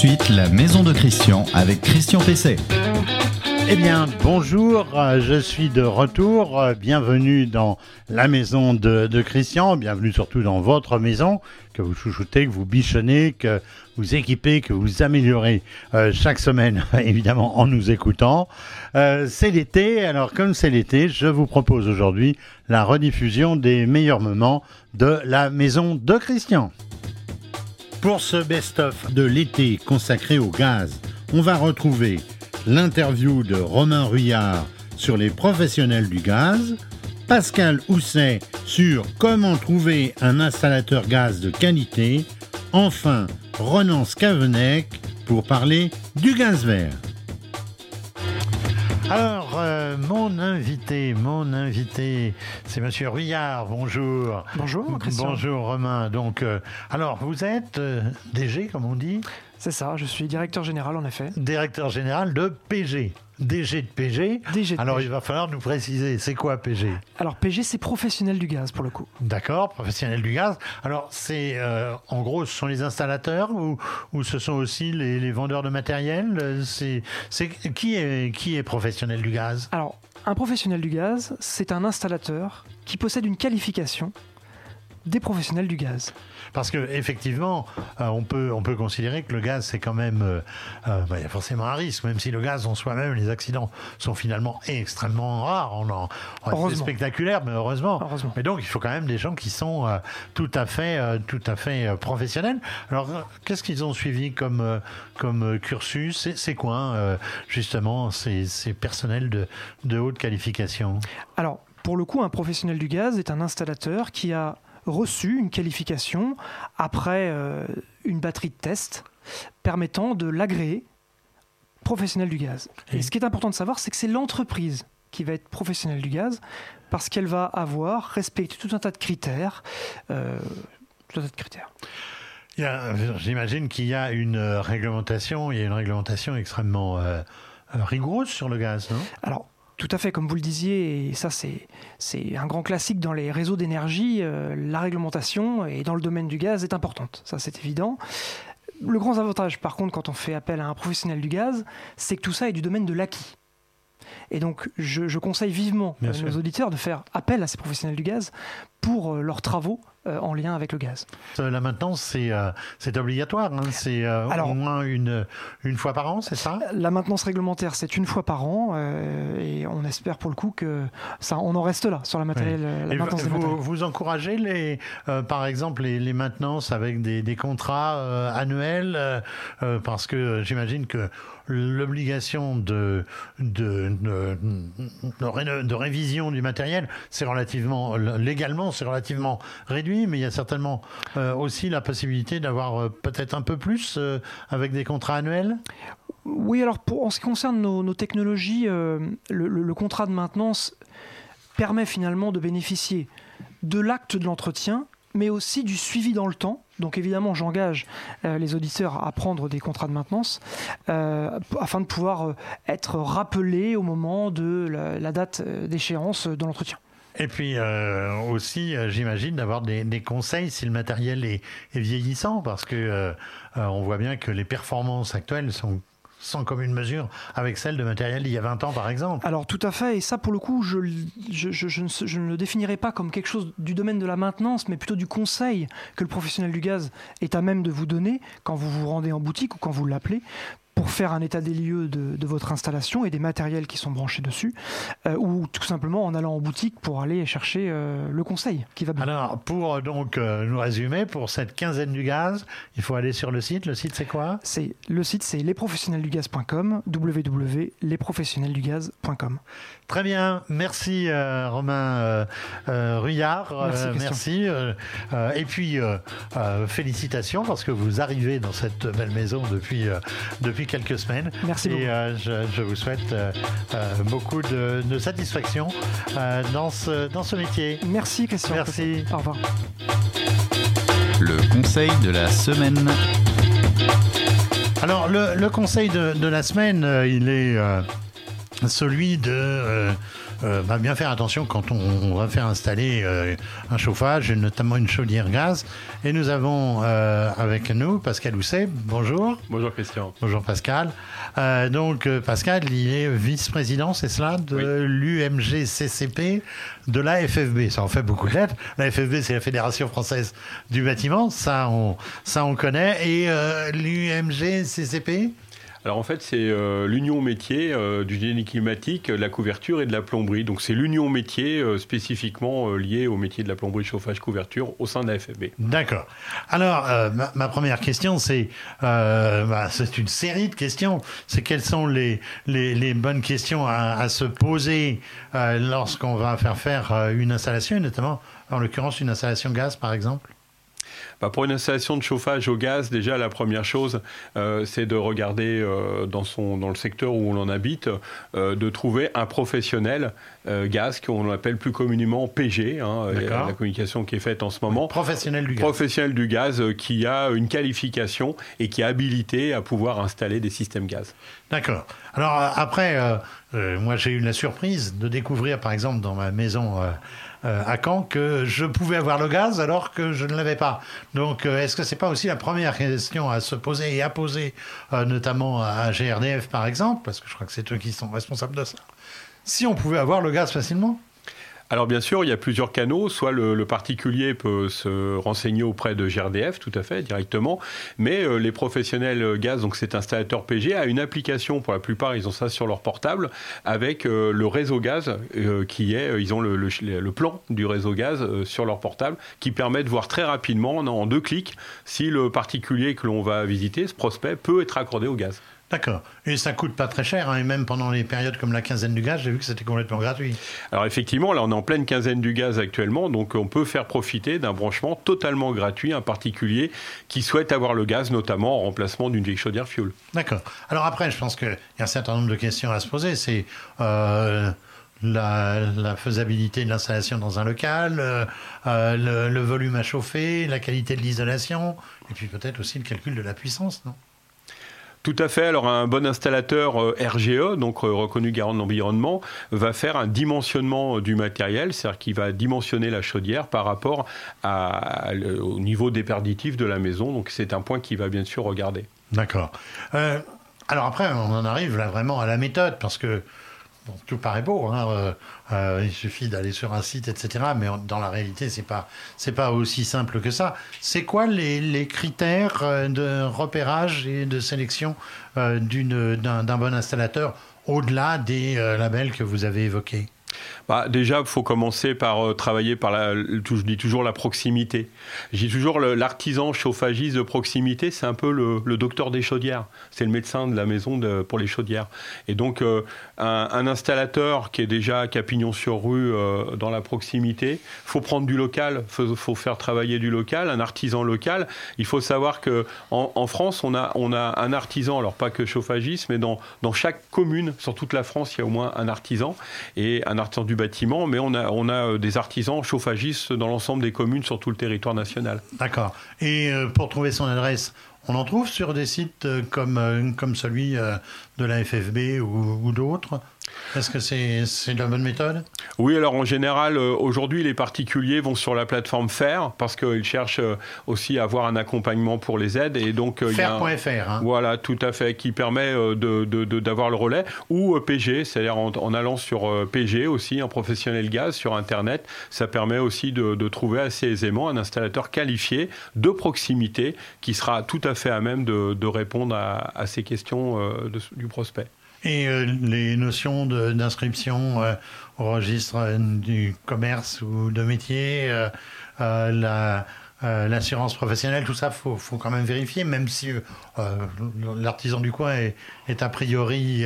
suite, la maison de Christian avec Christian Pesset. Eh bien, bonjour, euh, je suis de retour. euh, Bienvenue dans la maison de, Christian. Bienvenue surtout dans votre maison, que vous chouchoutez, que vous bichonnez, que vous équipez, que vous améliorez euh, chaque semaine, évidemment, en nous écoutant. C'est l'été, alors comme c'est l'été, je vous propose aujourd'hui la rediffusion des meilleurs moments de la maison de Christian. Pour ce best-of de l'été consacré au gaz, on va retrouver l'interview de Romain Ruyard sur les professionnels du gaz, Pascal Housset sur comment trouver un installateur gaz de qualité, enfin Ronan Scavenec pour parler du gaz vert. Alors, euh, mon invité, mon invité, c'est Monsieur Ruyard. Bonjour. Bonjour, Christian. Bonjour Romain. Donc, euh, alors vous êtes euh, DG, comme on dit, C'est ça, je suis directeur général en effet. directeur général de PG. DG de PG. DG de Alors PG. il va falloir nous préciser, c'est quoi PG Alors PG, c'est professionnel du gaz pour le coup. D'accord, professionnel du gaz. Alors c'est, euh, en gros, ce sont les installateurs ou, ou ce sont aussi les, les vendeurs de matériel? C'est, c'est qui est qui est professionnel du gaz? Alors, un professionnel du gaz, c'est un installateur qui possède une qualification des professionnels du gaz. Parce que effectivement, euh, on peut on peut considérer que le gaz c'est quand même euh, euh, bah, il y a forcément un risque, même si le gaz en soi-même, les accidents sont finalement extrêmement rares. On en, c'est spectaculaire, mais heureusement. Heureusement. Mais donc il faut quand même des gens qui sont euh, tout à fait tout à fait professionnels. Alors qu'est-ce qu'ils ont suivi comme comme cursus? C'est- quoi justement ces, ces personnels de de haute qualification? Alors, pour le coup, un professionnel du gaz est un installateur qui a reçu une qualification après euh, une batterie de tests permettant de l'agréer professionnel du gaz. Et- ce qui est important de savoir, c'est que c'est l'entreprise qui va être professionnelle du gaz parce qu'elle va avoir respecté tout un tas de critères. euh, tout un tas de critères. J'imagine qu'il y a une euh, réglementation, il y a une réglementation extrêmement euh, rigoureuse sur le gaz, non? Alors, tout à fait, comme vous le disiez, et ça c'est c'est un grand classique dans les réseaux d'énergie, euh, la réglementation et dans le domaine du gaz est importante, ça c'est évident. Le grand avantage par contre quand on fait appel à un professionnel du gaz, c'est que tout ça est du domaine de l'acquis. Et donc je, je conseille vivement Bien sûr. nos auditeurs de faire appel à ces professionnels du gaz pour euh, leurs travaux euh, en lien avec le gaz. Euh, La maintenance, c'est euh, obligatoire, hein, c'est euh, au moins une, une fois par an, c'est ça? La maintenance réglementaire, c'est une fois par an, euh, et on espère pour le coup que ça, on en reste là sur la, matériel, la Et maintenance vous, vous encouragez les, par exemple les, les maintenances avec des, des contrats annuels parce que j'imagine que l'obligation de de, de, de ré- de révision du matériel, c'est relativement légalement c'est relativement réduit, mais il y a certainement euh, aussi la possibilité d'avoir euh, peut-être un peu plus euh, avec des contrats annuels. Oui, alors pour, en ce qui concerne nos, technologies, le, contrat de maintenance permet finalement de bénéficier de l'acte de l'entretien, mais aussi du suivi dans le temps. Donc évidemment, j'engage les auditeurs à prendre des contrats de maintenance afin de pouvoir être rappelés au moment de la, la date d'échéance de l'entretien. Et puis euh, aussi, euh, j'imagine, d'avoir des, conseils si le matériel est, vieillissant, parce que euh, on voit bien que les performances actuelles sont sans commune mesure avec celles de matériel d'il y a 20 ans, par exemple. Alors tout à fait, et ça pour le coup, je, ne, je ne le définirais pas comme quelque chose du domaine de la maintenance, mais plutôt du conseil que le professionnel du gaz est à même de vous donner quand vous vous rendez en boutique ou quand vous l'appelez pour faire un état des lieux de, de votre installation et des matériels qui sont branchés dessus, euh, ou tout simplement en allant en boutique pour aller chercher euh, le conseil qui va bien. Alors, pour euh, donc euh, nous résumer, pour cette quinzaine du gaz, il faut aller sur le site. Le site, c'est quoi? C'est le site, c'est lesprofessionnelsdugaz.com, www.lesprofessionnelsdugaz.com. Très bien, merci Romain Ruyard, Merci, merci. et puis félicitations parce que vous arrivez dans cette belle maison depuis depuis quelques semaines. Merci et beaucoup. euh, je, je vous souhaite euh, euh, beaucoup de, de satisfaction euh, dans ce dans ce métier. Merci Christian. Merci. Au revoir. Le conseil de la semaine. Alors le, le conseil de, de la semaine, euh, il est euh, celui de euh, euh, va bien faire attention quand on, va faire installer euh, un chauffage, notamment une chaudière gaz. Et nous avons euh, avec nous Pascal Housset. Bonjour. Bonjour Christian. Bonjour Pascal. donc Pascal, il est vice-président, c'est cela, de l'UMG-CCP de la FFB. Ça en fait beaucoup de lettres. La FFB, c'est la Fédération française du bâtiment. Ça, on, ça, on connaît. Et l'UMG-CCP alors en fait, c'est euh, l'union métier euh, du génie climatique, de la couverture et de la plomberie. Donc c'est l'union métier euh, spécifiquement liée au métier de la plomberie, chauffage, couverture au sein de la FFB. D'accord. Alors ma, première question, c'est bah, c'est une série de questions. C'est quelles sont les, bonnes questions à, à se poser lorsqu'on va faire faire une installation, notamment en l'occurrence une installation gaz par exemple? Bah, pour une installation de chauffage au gaz, déjà la première chose, euh, c'est de regarder euh, dans, son, dans le secteur où on en habite, euh, de trouver un professionnel gaz qu'on appelle plus communément PG, hein, la communication qui est faite en ce moment. Professionnel du gaz. Professionnel du gaz qui a une qualification et qui est habilité à pouvoir installer des systèmes gaz. D'accord. Alors après, moi j'ai eu la surprise de découvrir par exemple dans ma maison à Caen que je pouvais avoir le gaz alors que je ne l'avais pas. Donc, euh, est-ce que c'est pas aussi la première question à se poser et à poser, euh, notamment à GRDF par exemple, parce que je crois que c'est eux qui sont responsables de ça. Si on pouvait avoir le gaz facilement alors bien sûr, il y a plusieurs canaux. Soit le, particulier peut se renseigner auprès de GRDF, tout à fait, directement. Mais euh, les professionnels gaz, donc cet installateur PG, a une application, pour la plupart, ils ont ça sur leur portable, avec euh, le réseau gaz, euh, qui est, ils ont le, le, plan du réseau gaz sur leur portable, qui permet de voir très rapidement, en deux clics, si le particulier que l'on va visiter, ce prospect, peut être accordé au gaz. D'accord. Et ça coûte pas très cher, hein, et même pendant les périodes comme la quinzaine du gaz, j'ai vu que c'était complètement gratuit. Alors effectivement, là on est en pleine quinzaine du gaz actuellement, donc on peut faire profiter d'un branchement totalement gratuit, un particulier qui souhaite avoir le gaz, notamment en remplacement d'une vieille chaudière fuel. D'accord. Alors après, je pense qu'il y a un certain nombre de questions à se poser. C'est euh, la, faisabilité de l'installation dans un local, euh, euh, le volume à chauffer, la qualité de l'isolation, et puis peut-être aussi le calcul de la puissance, non? Tout à fait. Alors un bon installateur euh, RGE, donc euh, reconnu garant de l'environnement, va faire un dimensionnement euh, du matériel, c'est-à-dire qu'il va dimensionner la chaudière par rapport au niveau déperditif de la maison. Donc c'est un point qu'il va bien sûr regarder. D'accord. alors après, on en arrive là vraiment à la méthode, parce que tout paraît beau. Hein, euh, il suffit d'aller sur un site, etc. Mais dans la réalité, c'est pas pas aussi simple que ça. C'est quoi les, critères euh, de repérage et de sélection d'un bon installateur au-delà des labels que vous avez évoqués? Bah, Déjà, il faut commencer par euh, travailler par, la, je dis toujours, la proximité. J'ai toujours l'artisan chauffagiste de proximité, c'est un peu le, docteur des chaudières. C'est le médecin de la maison pour les chaudières. Et donc, euh, un, installateur qui est déjà Capignon sur rue euh, dans la proximité, faut prendre du local, faut, faut faire travailler du local, un artisan local. Il faut savoir que en, France, on a, on a un artisan, alors pas que chauffagiste, mais dans, dans chaque commune, sur toute la France, il y a au moins un artisan. Et un artisan du bâtiment, mais on a, on a euh, des artisans chauffagistes dans l'ensemble des communes sur tout le territoire national. D'accord. Et euh, pour trouver son adresse, on en trouve sur des sites euh, comme, comme celui de la FFB ou d'autres? Est-ce que c'est la bonne méthode? Oui, alors en général, euh, aujourd'hui, les particuliers vont sur la plateforme FAIR parce qu'ils cherchent euh, aussi à avoir un accompagnement pour les aides. Et donc, euh. Hein. Voilà, tout à fait, qui permet d'avoir le relais. Ou PG, c'est-à-dire en, allant sur PG aussi, un professionnel gaz sur Internet. Ça permet aussi de, trouver assez aisément un installateur qualifié de proximité qui sera tout à fait à même de, répondre à, ces questions du prospect. Et euh, les notions d'inscription euh, au registre euh, du commerce ou de métier, la l'assurance professionnelle, tout ça, faut, faut quand même vérifier, même si l'artisan du coin est, a priori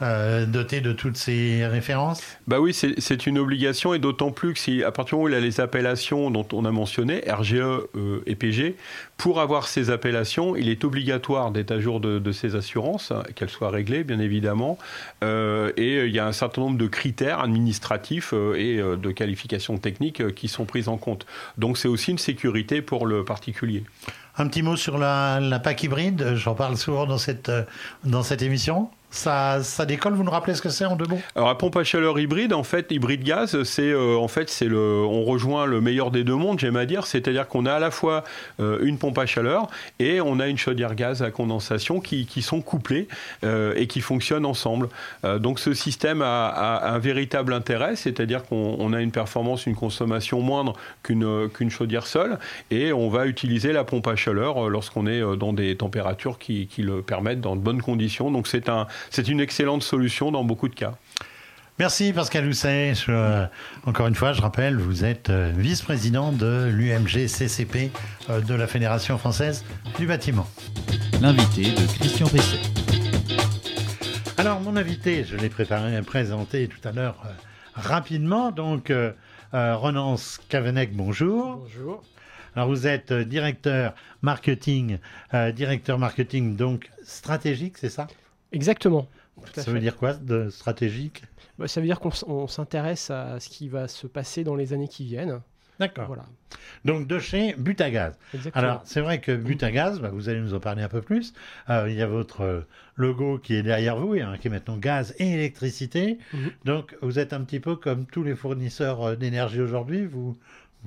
doté de toutes ces références. Bah oui, c'est une obligation et d'autant plus que si à partir du moment où il a les appellations dont on a mentionné, RGE et PG, pour avoir ces appellations, il est obligatoire d'être à jour de, ces assurances, qu'elles soient réglées, bien évidemment, et il y a un certain nombre de critères administratifs et de qualifications techniques qui sont prises en compte. Donc c'est aussi une sécurité pour le particulier. Un petit mot sur la, la PAC hybride, j'en parle souvent dans cette, dans cette émission. Ça, décolle. Vous nous rappelez ce que c'est en deux mots? Alors la pompe à chaleur hybride, en fait, hybride gaz, c'est euh, en fait c'est le, on rejoint le meilleur des deux mondes, j'aime à dire, c'est-à-dire qu'on a à la fois euh, une pompe à chaleur et on a une chaudière gaz à condensation qui, qui sont couplées euh, et qui fonctionnent ensemble. donc ce système a, a, un véritable intérêt, c'est-à-dire qu'on on a une performance, une consommation moindre qu'une qu'une chaudière seule et on va utiliser la pompe à chaleur lorsqu'on est dans des températures qui, qui le permettent dans de bonnes conditions. Donc c'est un c'est une excellente solution dans beaucoup de cas. Merci Pascal Housset. Euh, encore une fois, je rappelle, vous êtes euh, vice-président de l'UMG CCP euh, de la Fédération française du bâtiment. L'invité de Christian Pesset. Alors, mon invité, je l'ai préparé, présenté tout à l'heure rapidement. Donc, Renance Cavenec, bonjour. Bonjour. Alors, vous êtes directeur marketing, directeur marketing donc stratégique, c'est ça? Exactement. ça veut dire quoi de stratégique? Bah, Ça veut dire qu'on s'intéresse à ce qui va se passer dans les années qui viennent. D'accord. Voilà. Donc de chez Butagaz. Exactement. Alors c'est vrai que Butagaz, bah, vous allez nous en parler un peu plus. Euh, il y a votre euh, logo qui est derrière vous, hein, qui est maintenant gaz et électricité. Mhm. Donc vous êtes un petit peu comme tous les fournisseurs euh, d'énergie aujourd'hui. Vous,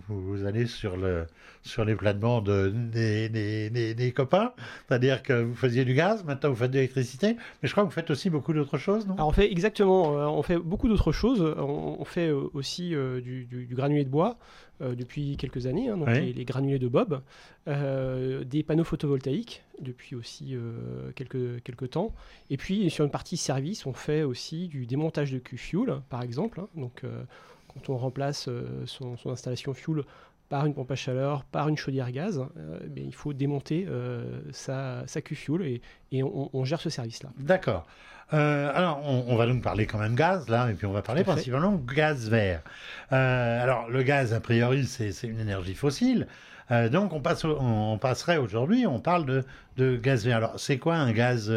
vous allez sur, le, sur les planements de, des, des, des, copains, c'est-à-dire que vous faisiez du gaz, maintenant vous faites de l'électricité, mais je crois que vous faites aussi beaucoup d'autres choses, non? Alors on fait exactement, euh, on fait beaucoup d'autres choses. On, fait euh, aussi euh, du, du, granulé de bois depuis quelques années, hein, donc les, granulés de Bob, des panneaux photovoltaïques depuis aussi quelques, quelques temps, et puis sur une partie service, on fait aussi du démontage de Q-Fuel, par exemple, hein, donc quand on remplace euh, son, installation fuel par une pompe à chaleur, par une chaudière gaz, euh, il faut démonter euh, sa, sa Q-Fuel et, et on, gère ce service-là. D'accord. alors, on, va donc parler quand même gaz, là, et puis on va parler principalement gaz vert. alors, le gaz, a priori, c'est une énergie fossile. donc, on, passe, on passerait aujourd'hui, on parle de, de, gaz vert. Alors, c'est quoi un gaz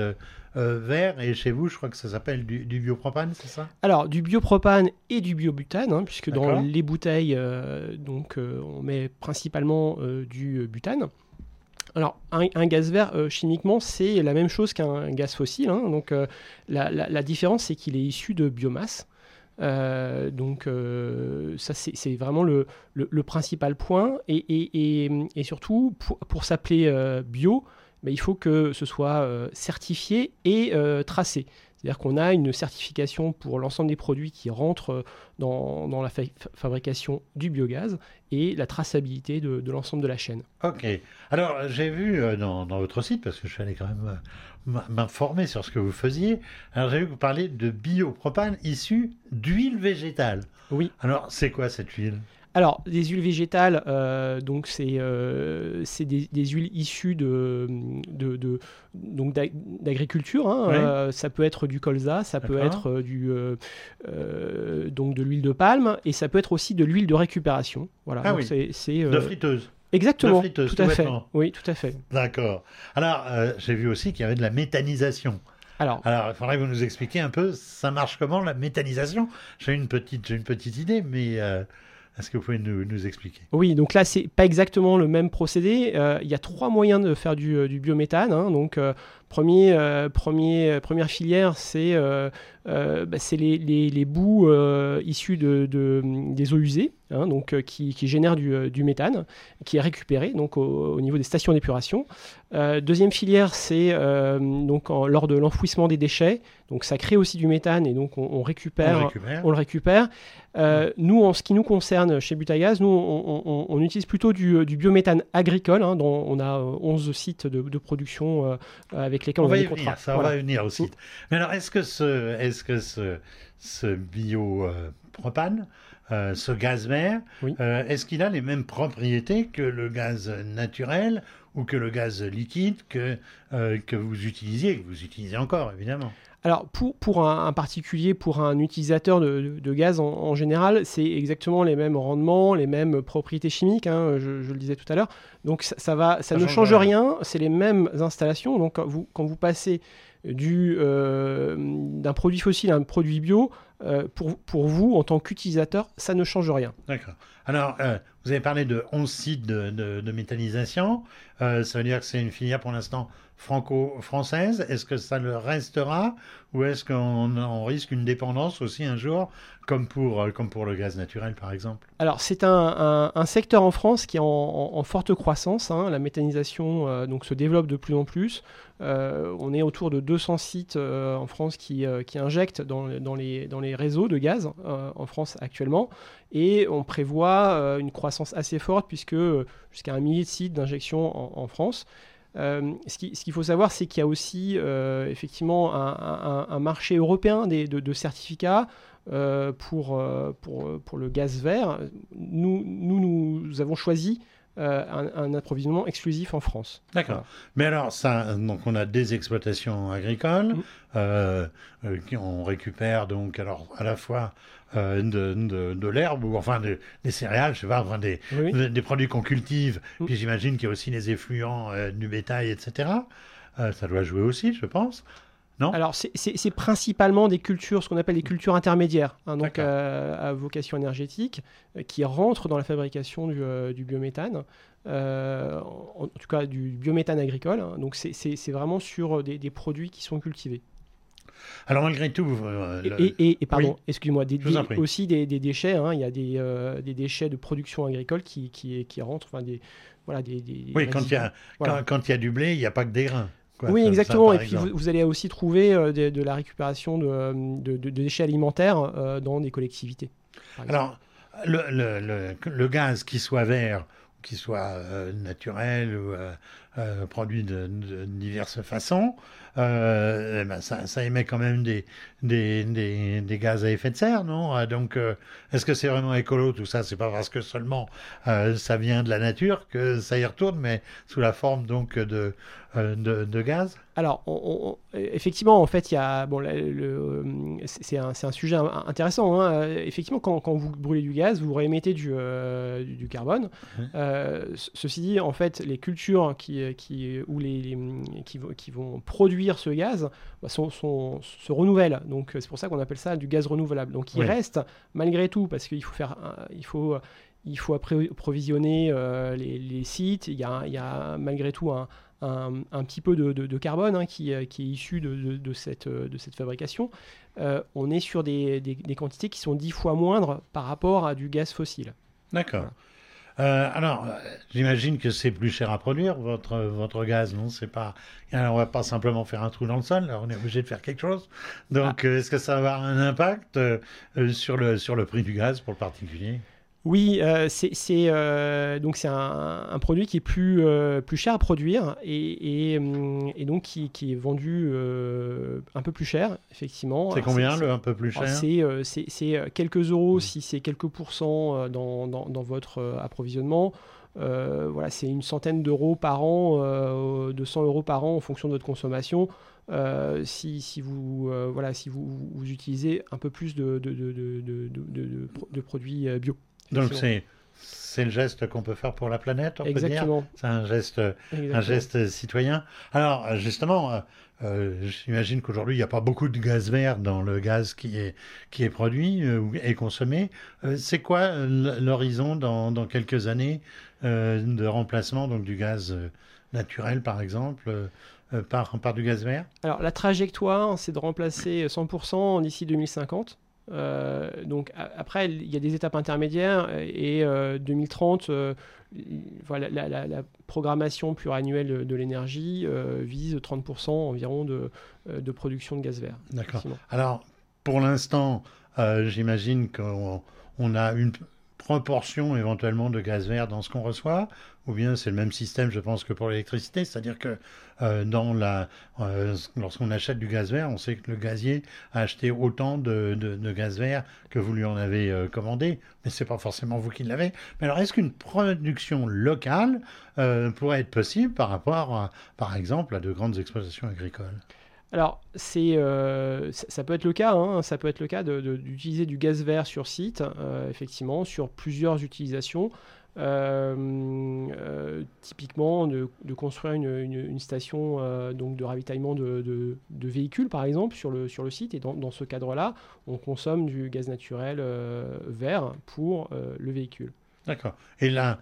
euh, vert et chez vous, je crois que ça s'appelle du, biopropane, c'est ça? Alors, du biopropane et du biobutane, hein, puisque dans les bouteilles, euh, donc, euh, on met principalement du butane. Alors, un, gaz vert, chimiquement, c'est la même chose qu'un gaz fossile. Hein. donc, la, différence, c'est qu'il est issu de biomasse. donc ça c'est vraiment le, principal point et, surtout pour s'appeler bio, il faut que ce soit euh, certifié et euh, tracé. C'est-à-dire qu'on a une certification pour l'ensemble des produits qui rentrent euh, dans, la fabrication du biogaz et la traçabilité de, l'ensemble de la chaîne. Ok. Alors, j'ai vu dans, votre site, parce que je suis allé quand même m'informer sur ce que vous faisiez, alors j'ai vu que vous parliez de biopropane issu d'huile végétale. Oui. Alors, c'est quoi cette huile? Alors, des huiles végétales, euh, donc c'est euh, des, huiles issues de, de, donc d'agriculture. Hein, euh, ça peut être du colza, ça peut être du donc de l'huile de palme et ça peut être aussi de l'huile de récupération. Voilà. Ah oui. C'est de friteuse. Exactement. De friteuse, tout, à fait. Oui, tout à fait. D'accord. Alors, j'ai vu aussi qu'il y avait de la méthanisation. Alors, Alors, il faudrait que vous nous expliquiez un peu, ça marche comment la méthanisation? J'ai une petite, une petite idée, mais est-ce que vous pouvez nous, expliquer? Oui, donc là, c'est pas exactement le même procédé. Euh, il y a trois moyens de faire du, euh, biométhane. Hein. donc, euh, premier, premier, première filière, c'est bah, les, les, les, bouts issus de, des eaux usées. Hein, donc, euh, qui, génère euh, du, méthane, qui est récupéré donc, au, niveau des stations d'épuration. Euh, deuxième filière, c'est donc lors de l'enfouissement des déchets. Donc ça crée aussi du méthane et donc on, récupère, on le récupère. Nous, en ce qui nous concerne chez Butagaz, nous, on, utilise plutôt du, biométhane agricole, hein, dont on a 11 sites de, production avec lesquels on, va a des contrats. ça, on va venir au site. Mais alors, est-ce que ce, est-ce que ce, ce biopropane euh, ce gaz vert, euh, est-ce qu'il a les mêmes propriétés que le gaz naturel ou que le gaz liquide que, euh, que vous utilisiez, que vous utilisez encore évidemment? Alors pour, pour un, particulier, pour un utilisateur de, de, gaz en, général, c'est exactement les mêmes rendements, les mêmes propriétés chimiques, hein, je, le disais tout à l'heure. Donc ça, ça va, ça, ne change rien, c'est les mêmes installations. Donc vous, quand vous passez d'un produit fossile à un produit bio, euh, pour, pour, vous, en tant qu'utilisateur, ça ne change rien. D'accord. Alors, euh, vous avez parlé de 11 sites de, de, méthanisation. ça veut dire que c'est une filière pour l'instant franco-française. Est-ce que ça le restera ou est-ce qu'on risque une dépendance aussi un jour, comme pour, euh, comme pour le gaz naturel par exemple? Alors c'est un, un, secteur en France qui est en, forte croissance. Hein. La méthanisation euh, donc, se développe de plus en plus. Euh, on est autour de 200 sites en France qui, qui injectent dans, dans, les, dans les réseaux de gaz en France actuellement. Et on prévoit une croissance assez forte puisque jusqu'à un millier de sites d'injection en, en France. Euh, ce qu'il faut savoir, c'est qu'il y a aussi euh, effectivement un, marché européen de, certificats euh, pour, le gaz vert. Nous, nous avons choisi un, approvisionnement exclusif en France. D'accord. Mais alors, ça, donc on a des exploitations agricoles, mmh. qui on récupère donc alors à la fois euh, de, de, l'herbe ou enfin des céréales, je sais pas, enfin des, des produits qu'on cultive. Mm. Puis j'imagine qu'il y a aussi les effluents euh, du bétail, etc. Euh, ça doit jouer aussi, je pense. Non Alors, c'est principalement des cultures, ce qu'on appelle des cultures intermédiaires, hein, donc à vocation énergétique, qui rentrent dans la fabrication du, du biométhane, en, tout cas du biométhane agricole. Hein. donc, c'est vraiment sur des, des, produits qui sont cultivés. Alors malgré tout... Euh, et, pardon, excuse-moi, aussi des, déchets, hein. il y a des, euh, des, déchets de production agricole qui, qui, qui rentrent, enfin des... Voilà, des, oui, quand il, y a, quand, il y a du blé, il n'y a pas que des grains. Oui, exactement. et puis vous, allez aussi trouver euh, de, la récupération de, de, déchets alimentaires dans des collectivités. Alors, le, le, le, gaz, qui soit vert, qui soit naturel ou produit de, diverses façons, euh, eh ben ça, ça, émet quand même des, des, des, des, gaz à effet de serre, non? Euh, Donc, euh, est-ce que c'est vraiment écolo tout ça? C'est pas parce que seulement ça vient de la nature que ça y retourne, mais sous la forme donc de, de, de gaz? Alors, effectivement, en fait, il y a, bon, c'est un, un, sujet intéressant. Hein. Effectivement, quand, quand, vous brûlez du gaz, vous réémettez du, du, carbone. ceci dit, en fait, les cultures qui, qui, ou les, qui, qui, vont produire ce gaz bah, sont, sont, se renouvellent. Donc, c'est pour ça qu'on appelle ça du gaz renouvelable. Donc, il reste, malgré tout, parce qu'il faut faire, il faut, il faut approvisionner euh, les, les, sites. Il y, a, il y a malgré tout un un, petit peu de, carbone hein, qui, qui, est issu de, cette, de cette fabrication, euh, on est sur des, des, quantités qui sont dix fois moindres par rapport à du gaz fossile. D'accord. Euh, alors, j'imagine que c'est plus cher à produire votre votre gaz, non? C'est pas. Alors, on va pas simplement faire un trou dans le sol. Là, on est obligé de faire quelque chose. Donc, ah. euh, est-ce que ça va avoir un impact sur le sur le prix du gaz pour le particulier? Oui, euh, c'est euh, donc c'est un, produit qui est plus, euh, plus cher à produire et, et, donc qui, qui, est vendu un peu plus cher, effectivement. C'est combien le un peu plus cher C'est quelques euros hmm. si c'est quelques pourcents dans, dans, dans votre approvisionnement. voilà, c'est une centaine d'euros par an, 200 euros par an en fonction de votre consommation. si, si, vous, voilà, si vous, vous, utilisez un peu plus de, de, de, de produits bio. Donc c'est c'est le geste qu'on peut faire pour la planète, on Exactement. C'est un geste, un geste citoyen. Alors justement, euh, euh, j'imagine qu'aujourd'hui il n'y a pas beaucoup de gaz vert dans le gaz qui est qui est produit euh, et consommé. c'est quoi l'horizon dans, dans, quelques années de remplacement donc du gaz naturel par exemple par par du gaz vert? Alors la trajectoire, c'est de remplacer 100% d'ici 2050. Euh, donc après, il y a des étapes intermédiaires et 2030, euh, euh, voilà, la, programmation pluriannuelle de, l'énergie vise 30% environ de, de, production de gaz vert. D'accord. Alors, pour l'instant, j'imagine qu'on on a une proportion éventuellement de gaz vert dans ce qu'on reçoit, ou bien c'est le même système, je pense, que pour l'électricité, c'est-à-dire que euh, euh, lorsqu'on achète du gaz vert, on sait que le gazier a acheté autant de, de, gaz vert que vous lui en avez euh, commandé, mais c'est pas forcément vous qui l'avez. Mais alors, est-ce qu'une production locale pourrait être possible par rapport, par exemple, à de grandes exploitations agricoles? Alors, c'est, euh, ça peut être le cas, hein, ça peut être le cas d'utiliser du gaz vert sur site, euh, effectivement, sur plusieurs utilisations. Euh, typiquement, de, construire une, station donc de ravitaillement de, véhicules, par exemple, sur le, sur le site. Et dans, dans ce cadre-là, on consomme du gaz naturel vert pour le véhicule. D'accord. Et là,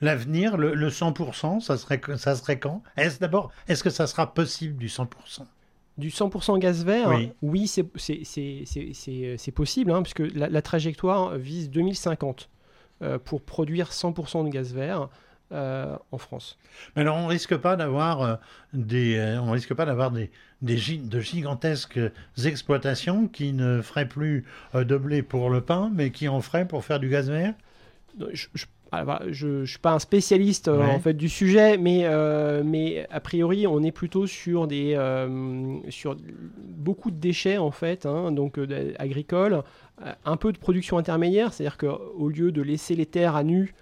l'avenir, le, 100%, ça serait, ça serait quand? Est-ce d'abord, est-ce que ça sera possible du 100% du 100% gaz vert, oui, c'est possible, hein, puisque la, trajectoire vise 2050 euh, pour produire 100% de gaz vert. Euh, en France. Mais alors on risque pas d'avoir euh, des, on risque pas d'avoir des, des de gigantesques exploitations qui ne feraient plus de blé pour le pain, mais qui en feraient pour faire du gaz vert? Je, je ne suis pas un spécialiste euh, en fait du sujet, mais, euh, mais a priori, on est plutôt sur, des, euh, sur beaucoup de déchets en fait, hein, donc agricoles, un peu de production intermédiaire, c'est-à-dire qu'au lieu de laisser les terres à nu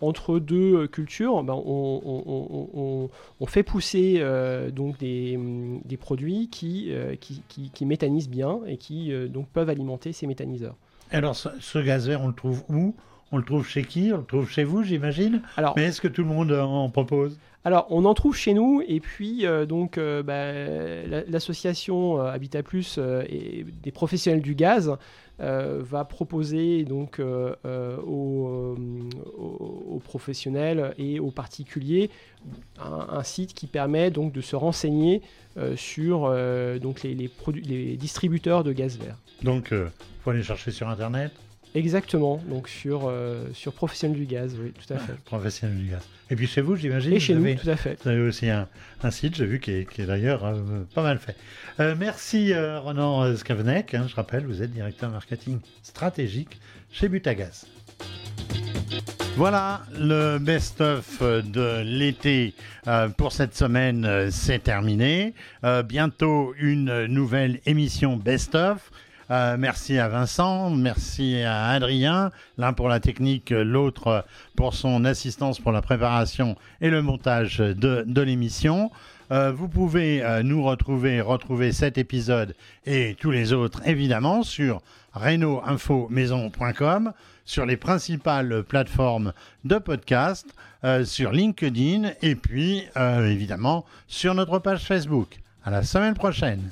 entre deux cultures, ben, on, on, fait pousser donc des, des produits qui, qui, qui, qui, méthanisent bien et qui donc peuvent alimenter ces méthaniseurs. Alors ce, ce gaz vert, on le trouve où? On le trouve chez qui? On le trouve chez vous, j'imagine. Alors, Mais est-ce que tout le monde en propose? Alors, on en trouve chez nous, et puis euh, donc euh, bah, l'association euh, Habitat Plus et des professionnels du gaz va proposer donc aux, professionnels et aux particuliers un, site qui permet donc de se renseigner sur donc les, les distributeurs de gaz vert. Donc, il faut aller chercher sur Internet Exactement, donc sur, euh, sur Professionnel du Gaz, oui, tout à fait. professionnel du Gaz. Et puis chez vous, j'imagine Et chez nous, tout à fait. Vous avez aussi un, un site, j'ai vu, qui est, qui est d'ailleurs euh, pas mal fait. Euh, merci Ronan Skavenek, hein, je rappelle, vous êtes directeur marketing stratégique chez Butagaz. Voilà, le best-of de l'été pour cette semaine, c'est terminé. bientôt une nouvelle émission best-of. Euh, merci à Vincent, merci à Adrien, l'un pour la technique, l'autre pour son assistance pour la préparation et le montage de, l'émission. Euh, vous pouvez euh, nous retrouver, retrouver cet épisode et tous les autres évidemment sur reno maison.com sur les principales plateformes de podcast, sur LinkedIn et puis évidemment sur notre page Facebook. À la semaine prochaine.